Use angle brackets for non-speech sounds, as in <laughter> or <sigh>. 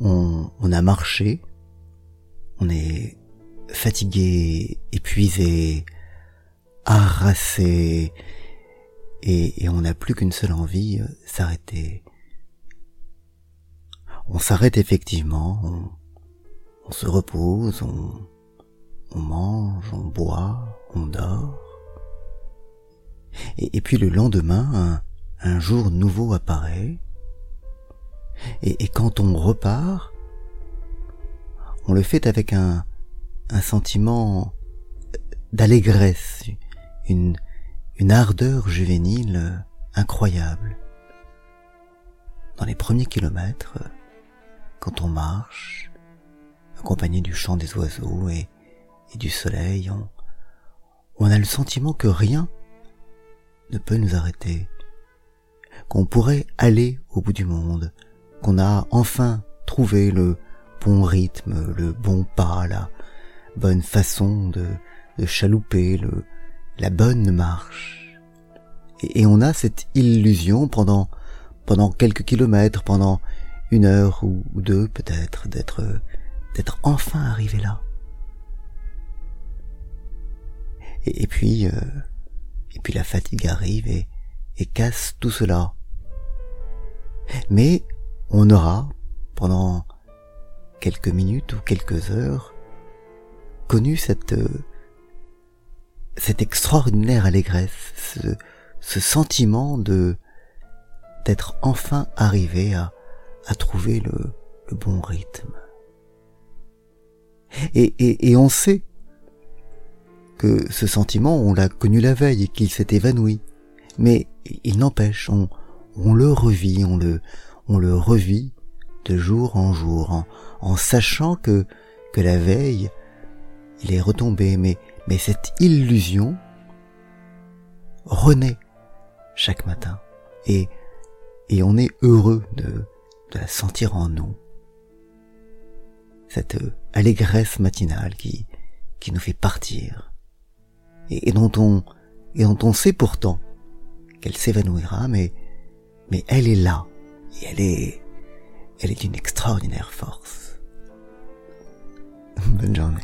on, a marché, on est fatigué, épuisé, harassé, et, on n'a plus qu'une seule envie, euh, s'arrêter. On s'arrête effectivement, on, se repose, on mange, on boit, on dort. Et, puis le lendemain, un, jour nouveau apparaît. Et, quand on repart, on le fait avec un, sentiment d'allégresse, une, ardeur juvénile incroyable. Dans les premiers kilomètres, quand on marche, accompagné du chant des oiseaux et, du soleil, on a le sentiment que rien ne peut nous arrêter, qu'on pourrait aller au bout du monde, qu'on a enfin trouvé le bon rythme, le bon pas, la bonne façon de, chalouper, le, la bonne marche. Et, on a cette illusion pendant, pendant quelques kilomètres, pendant une heure ou, deux peut-être, d'être, d'être enfin arrivé là. Et, puis, euh, et puis la fatigue arrive et, et casse tout cela. Mais on aura, pendant quelques minutes ou quelques heures, connu cette, cette extraordinaire allégresse, ce, sentiment de d'être enfin arrivé à, à trouver le, le bon rythme. Et, et, et on sait que ce sentiment, on l'a connu la veille et qu'il s'est évanoui. Mais il n'empêche, on, on le revit, on le, on le revit de jour en jour, en, sachant que, que la veille, il est retombé, mais, mais cette illusion renaît chaque matin. Et, et on est heureux de, de la sentir en nous. Cette allégresse matinale qui, qui nous fait partir. Et, dont on et dont on sait pourtant qu'elle s'évanouira, mais mais elle est là et elle est elle est d'une extraordinaire force. <laughs> Bonne journée.